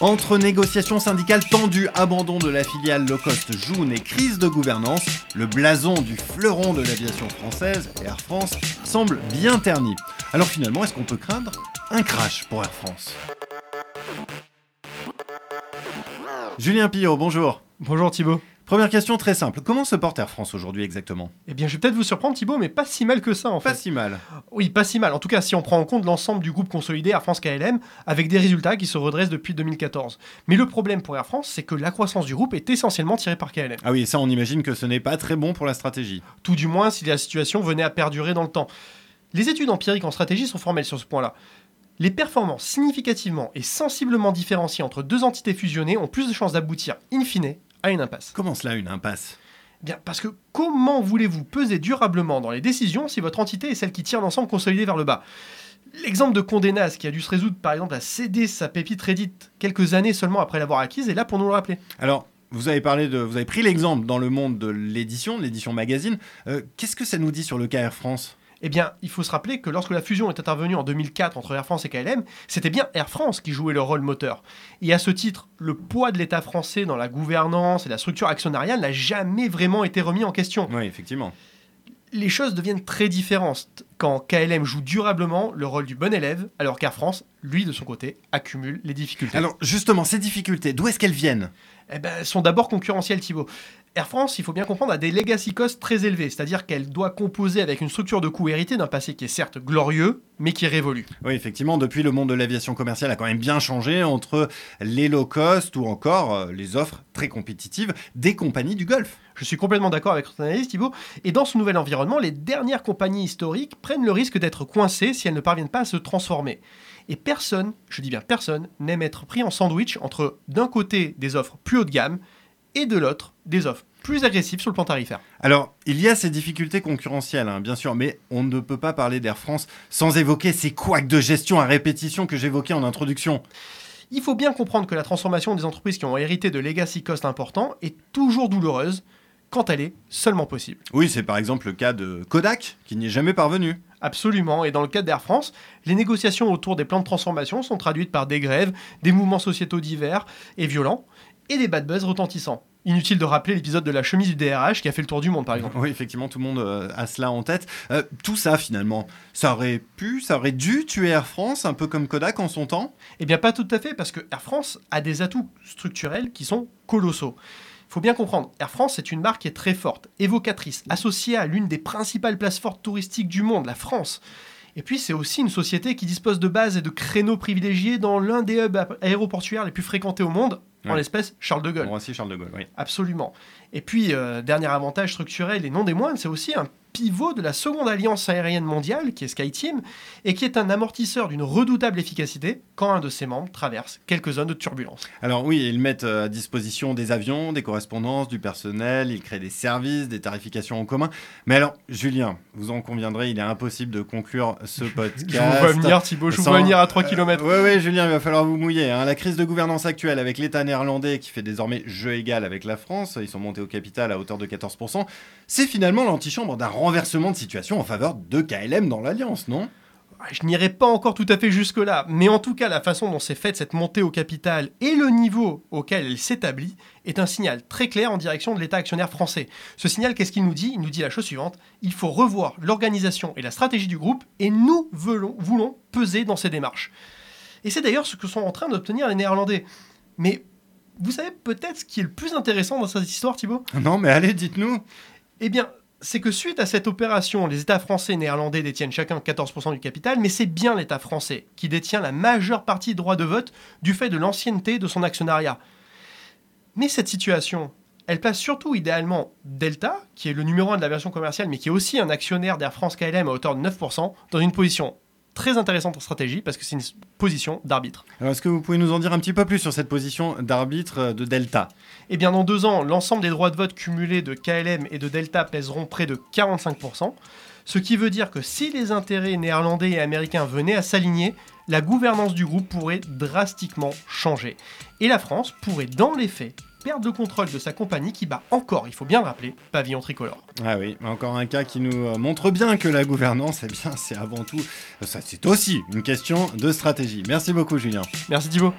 Entre négociations syndicales tendues, abandon de la filiale low cost Joune et crise de gouvernance, le blason du fleuron de l'aviation française, Air France, semble bien terni. Alors finalement, est-ce qu'on peut craindre un crash pour Air France? Julien Pillot, bonjour. Bonjour Thibaut. Première question très simple. Comment se porte Air France aujourd'hui exactement? Eh bien, je vais peut-être vous surprendre Thibaut, mais pas si mal que ça en fait. Pas si mal. Oui, pas si mal. En tout cas, si on prend en compte l'ensemble du groupe consolidé Air France KLM, avec des résultats qui se redressent depuis 2014. Mais le problème pour Air France, c'est que la croissance du groupe est essentiellement tirée par KLM. Ah oui, ça on imagine que ce n'est pas très bon pour la stratégie. Tout du moins si la situation venait à perdurer dans le temps. Les études empiriques en stratégie sont formelles sur ce point-là. Les performances significativement et sensiblement différenciées entre deux entités fusionnées ont plus de chances d'aboutir, in fine, à une impasse. Comment cela, une impasse? Bien, parce que comment voulez-vous peser durablement dans les décisions si votre entité est celle qui tire l'ensemble consolidé vers le bas? L'exemple de Condé Nast, qui a dû se résoudre par exemple à céder sa pépite Reddit quelques années seulement après l'avoir acquise, est là pour nous le rappeler. Alors, vous avez parlé de, vous avez pris l'exemple dans le monde de l'édition, l'édition magazine. Euh, Qu'est-ce que ça nous dit sur le cas Air France? Eh bien, il faut se rappeler que lorsque la fusion est intervenue en 2004 entre Air France et KLM, c'était bien Air France qui jouait le rôle moteur. Et à ce titre, le poids de l'État français dans la gouvernance et la structure actionnariale n'a jamais vraiment été remis en question. Oui, effectivement. Les choses deviennent très différentes quand KLM joue durablement le rôle du bon élève, alors qu'Air France, lui de son côté, accumule les difficultés. Alors, justement, ces difficultés, d'où est-ce qu'elles viennent? Eh ben, elles sont d'abord concurrentielles, Thibaut. Air France, il faut bien comprendre, a des legacy costs très élevés, c'est-à-dire qu'elle doit composer avec une structure de coûts héritée d'un passé qui est certes glorieux, mais qui révolue. Oui, effectivement, depuis le monde de l'aviation commerciale a quand même bien changé entre les low cost ou encore euh, les offres très compétitives des compagnies du Golfe. Je suis complètement d'accord avec votre analyse, Thibaut. Et dans ce nouvel environnement, les dernières compagnies historiques prennent le risque d'être coincées si elles ne parviennent pas à se transformer. Et personne, je dis bien personne, n'aime être pris en sandwich entre d'un côté des offres plus haut de gamme et de l'autre des offres plus agressives sur le plan tarifaire. Alors, il y a ces difficultés concurrentielles, hein, bien sûr, mais on ne peut pas parler d'Air France sans évoquer ces couacs de gestion à répétition que j'évoquais en introduction. Il faut bien comprendre que la transformation des entreprises qui ont hérité de legacy costs importants est toujours douloureuse quand elle est seulement possible. Oui, c'est par exemple le cas de Kodak, qui n'y est jamais parvenu. Absolument, et dans le cas d'Air France, les négociations autour des plans de transformation sont traduites par des grèves, des mouvements sociétaux divers et violents, et des bad buzz retentissants. Inutile de rappeler l'épisode de la chemise du DRH qui a fait le tour du monde, par exemple. Oui, effectivement, tout le monde euh, a cela en tête. Euh, tout ça, finalement, ça aurait pu, ça aurait dû tuer Air France, un peu comme Kodak en son temps Eh bien, pas tout à fait, parce que Air France a des atouts structurels qui sont colossaux. Il faut bien comprendre, Air France, c'est une marque qui est très forte, évocatrice, associée à l'une des principales places fortes touristiques du monde, la France. Et puis, c'est aussi une société qui dispose de bases et de créneaux privilégiés dans l'un des hubs aéroportuaires les plus fréquentés au monde, en l'espèce Charles de Gaulle. Aussi Charles de Gaulle, oui. Absolument. Et puis, euh, dernier avantage structurel et non des moindres, c'est aussi un pivot de la seconde alliance aérienne mondiale, qui est SkyTeam, et qui est un amortisseur d'une redoutable efficacité quand un de ses membres traverse quelques zones de turbulence. Alors oui, ils mettent euh, à disposition des avions, des correspondances, du personnel, ils créent des services, des tarifications en commun. Mais alors, Julien, vous en conviendrez, il est impossible de conclure ce podcast. Je vous vois venir, Thibaut, je vous Sans- vois venir à 3 km. Oui, oui, Julien, il va falloir vous mouiller. hein. La crise de gouvernance actuelle avec l'État néerlandais qui fait désormais jeu égal avec la France, ils sont montés au capital à hauteur de 14%, c'est finalement l'antichambre d'un renversement de situation en faveur de KLM dans l'Alliance, non? Je n'irai pas encore tout à fait jusque-là, mais en tout cas, la façon dont s'est faite cette montée au capital et le niveau auquel elle s'établit est un signal très clair en direction de l'État actionnaire français. Ce signal, qu'est-ce qu'il nous dit? Il nous dit la chose suivante il faut revoir l'organisation et la stratégie du groupe, et nous voulons, voulons peser dans ces démarches. Et c'est d'ailleurs ce que sont en train d'obtenir les Néerlandais. Mais vous savez peut-être ce qui est le plus intéressant dans cette histoire, Thibaut? Non, mais allez, dites-nous. eh bien, c'est que suite à cette opération, les États français et néerlandais détiennent chacun 14% du capital, mais c'est bien l'État français qui détient la majeure partie des droits de vote du fait de l'ancienneté de son actionnariat. Mais cette situation, elle passe surtout idéalement Delta, qui est le numéro 1 de la version commerciale, mais qui est aussi un actionnaire d'Air France KLM à hauteur de 9%, dans une position très intéressante en stratégie, parce que c'est une position d'arbitre. Alors, est-ce que vous pouvez nous en dire un petit peu plus sur cette position d'arbitre euh, de Delta? Eh bien, dans deux ans, l'ensemble des droits de vote cumulés de KLM et de Delta pèseront près de 45%, ce qui veut dire que si les intérêts néerlandais et américains venaient à s'aligner, la gouvernance du groupe pourrait drastiquement changer. Et la France pourrait, dans les faits, le contrôle de sa compagnie qui bat encore, il faut bien le rappeler, pavillon tricolore. Ah oui, encore un cas qui nous euh, montre bien que la gouvernance, eh bien, c'est avant tout, ça, c'est aussi une question de stratégie. Merci beaucoup, Julien. Merci Thibaut.